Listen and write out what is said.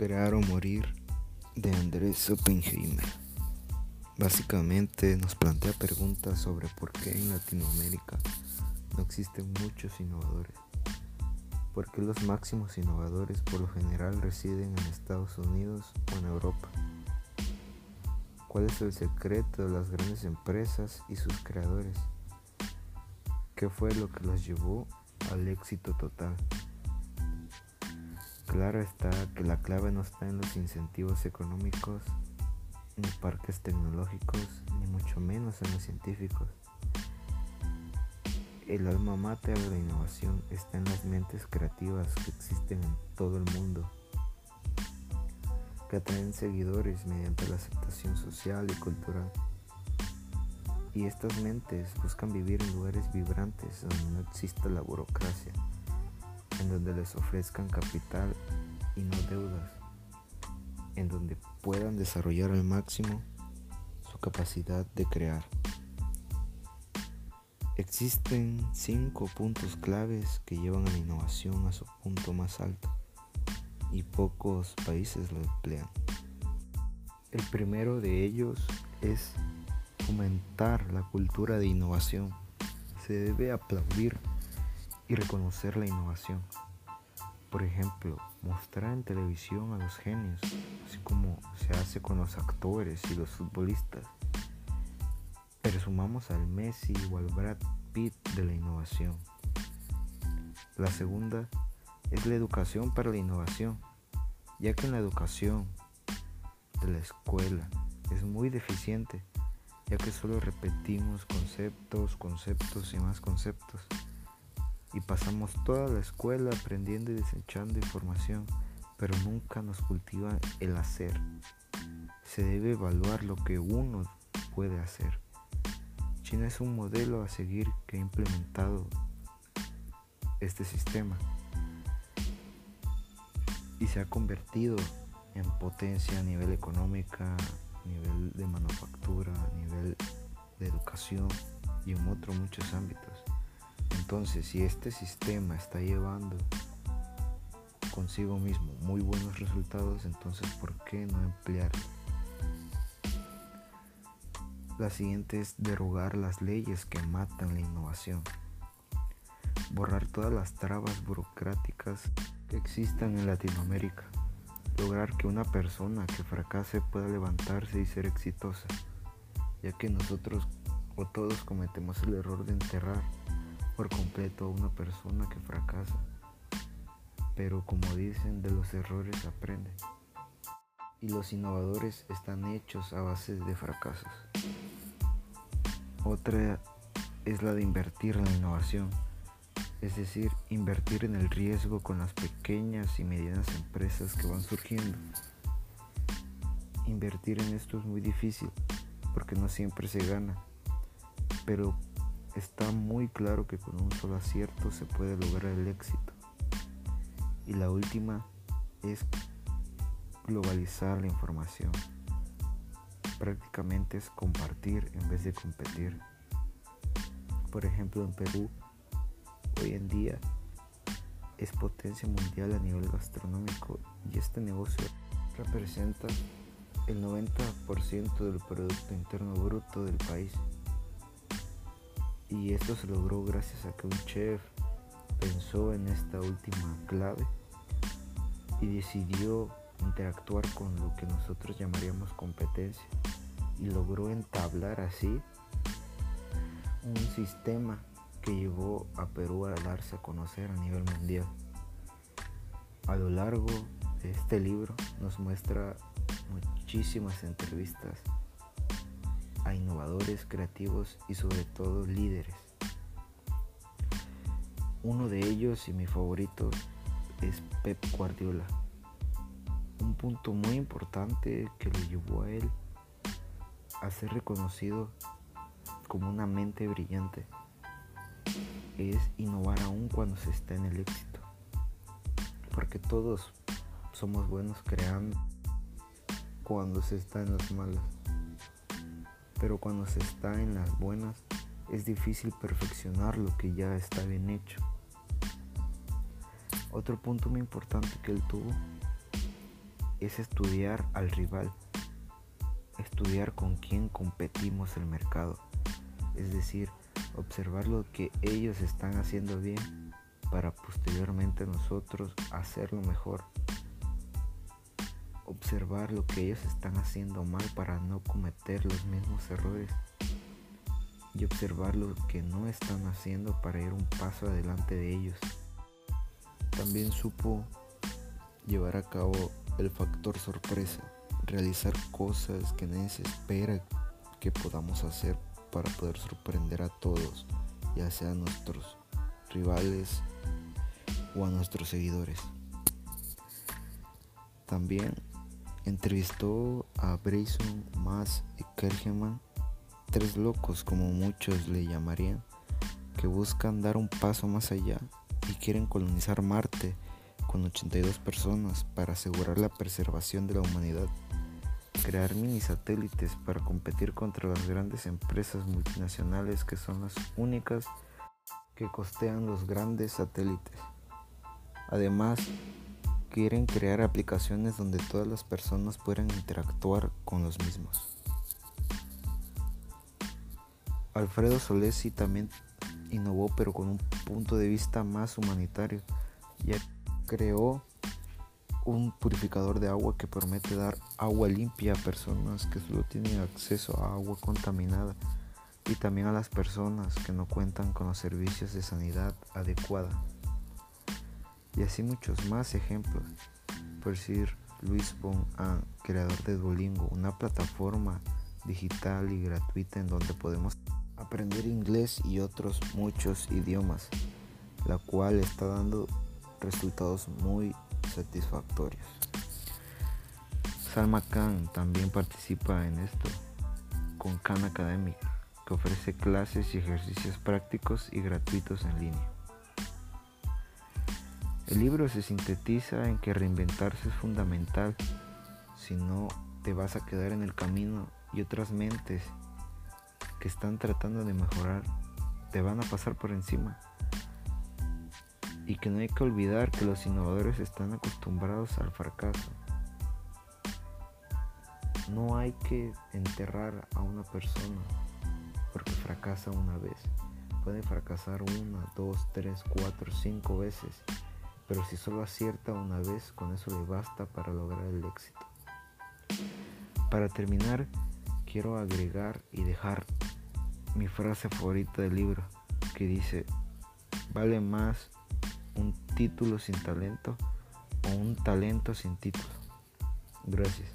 Crear o morir de Andrés Oppenheimer. Básicamente nos plantea preguntas sobre por qué en Latinoamérica no existen muchos innovadores. ¿Por qué los máximos innovadores por lo general residen en Estados Unidos o en Europa? ¿Cuál es el secreto de las grandes empresas y sus creadores? ¿Qué fue lo que los llevó al éxito total? Claro está que la clave no está en los incentivos económicos, ni parques tecnológicos, ni mucho menos en los científicos. El alma mater de la innovación está en las mentes creativas que existen en todo el mundo, que atraen seguidores mediante la aceptación social y cultural. Y estas mentes buscan vivir en lugares vibrantes donde no exista la burocracia en donde les ofrezcan capital y no deudas, en donde puedan desarrollar al máximo su capacidad de crear. Existen cinco puntos claves que llevan a la innovación a su punto más alto y pocos países lo emplean. El primero de ellos es fomentar la cultura de innovación. Se debe aplaudir y reconocer la innovación. Por ejemplo, mostrar en televisión a los genios, así como se hace con los actores y los futbolistas. Presumamos al Messi o al Brad Pitt de la innovación. La segunda es la educación para la innovación, ya que en la educación de la escuela es muy deficiente, ya que solo repetimos conceptos, conceptos y más conceptos y pasamos toda la escuela aprendiendo y desechando información, pero nunca nos cultiva el hacer. Se debe evaluar lo que uno puede hacer. China es un modelo a seguir que ha implementado este sistema y se ha convertido en potencia a nivel económica, a nivel de manufactura, a nivel de educación y en otros muchos ámbitos. Entonces, si este sistema está llevando consigo mismo muy buenos resultados, entonces ¿por qué no emplearlo? La siguiente es derogar las leyes que matan la innovación. Borrar todas las trabas burocráticas que existan en Latinoamérica. Lograr que una persona que fracase pueda levantarse y ser exitosa, ya que nosotros o todos cometemos el error de enterrar por completo a una persona que fracasa. Pero como dicen, de los errores aprende. Y los innovadores están hechos a base de fracasos. Otra es la de invertir en la innovación, es decir, invertir en el riesgo con las pequeñas y medianas empresas que van surgiendo. Invertir en esto es muy difícil porque no siempre se gana, pero está muy claro que con un solo acierto se puede lograr el éxito. Y la última es globalizar la información. Prácticamente es compartir en vez de competir. Por ejemplo, en Perú, hoy en día es potencia mundial a nivel gastronómico y este negocio representa el 90% del Producto Interno Bruto del país. Y esto se logró gracias a que un chef pensó en esta última clave y decidió interactuar con lo que nosotros llamaríamos competencia y logró entablar así un sistema que llevó a Perú a darse a conocer a nivel mundial. A lo largo de este libro nos muestra muchísimas entrevistas a innovadores, creativos y sobre todo líderes. Uno de ellos y mi favorito es Pep Guardiola. Un punto muy importante que le llevó a él a ser reconocido como una mente brillante es innovar aún cuando se está en el éxito. Porque todos somos buenos creando cuando se está en las malas pero cuando se está en las buenas es difícil perfeccionar lo que ya está bien hecho. Otro punto muy importante que él tuvo es estudiar al rival, estudiar con quién competimos el mercado, es decir, observar lo que ellos están haciendo bien para posteriormente nosotros hacerlo mejor. Observar lo que ellos están haciendo mal para no cometer los mismos errores. Y observar lo que no están haciendo para ir un paso adelante de ellos. También supo llevar a cabo el factor sorpresa, realizar cosas que nadie se espera que podamos hacer para poder sorprender a todos, ya sea a nuestros rivales o a nuestros seguidores. También entrevistó a Brayson, Mass y Kergeman, tres locos como muchos le llamarían, que buscan dar un paso más allá y quieren colonizar Marte con 82 personas para asegurar la preservación de la humanidad. Crear mini satélites para competir contra las grandes empresas multinacionales que son las únicas que costean los grandes satélites. Además, quieren crear aplicaciones donde todas las personas puedan interactuar con los mismos. Alfredo Solesi también innovó pero con un punto de vista más humanitario, ya creó un purificador de agua que promete dar agua limpia a personas que solo tienen acceso a agua contaminada y también a las personas que no cuentan con los servicios de sanidad adecuada. Y así muchos más ejemplos. Por decir Luis Bon creador de Duolingo, una plataforma digital y gratuita en donde podemos aprender inglés y otros muchos idiomas, la cual está dando resultados muy satisfactorios. Salma Khan también participa en esto con Khan Academic, que ofrece clases y ejercicios prácticos y gratuitos en línea. El libro se sintetiza en que reinventarse es fundamental, si no te vas a quedar en el camino y otras mentes que están tratando de mejorar te van a pasar por encima. Y que no hay que olvidar que los innovadores están acostumbrados al fracaso. No hay que enterrar a una persona porque fracasa una vez. Puede fracasar una, dos, tres, cuatro, cinco veces. Pero si solo acierta una vez, con eso le basta para lograr el éxito. Para terminar, quiero agregar y dejar mi frase favorita del libro, que dice, vale más un título sin talento o un talento sin título. Gracias.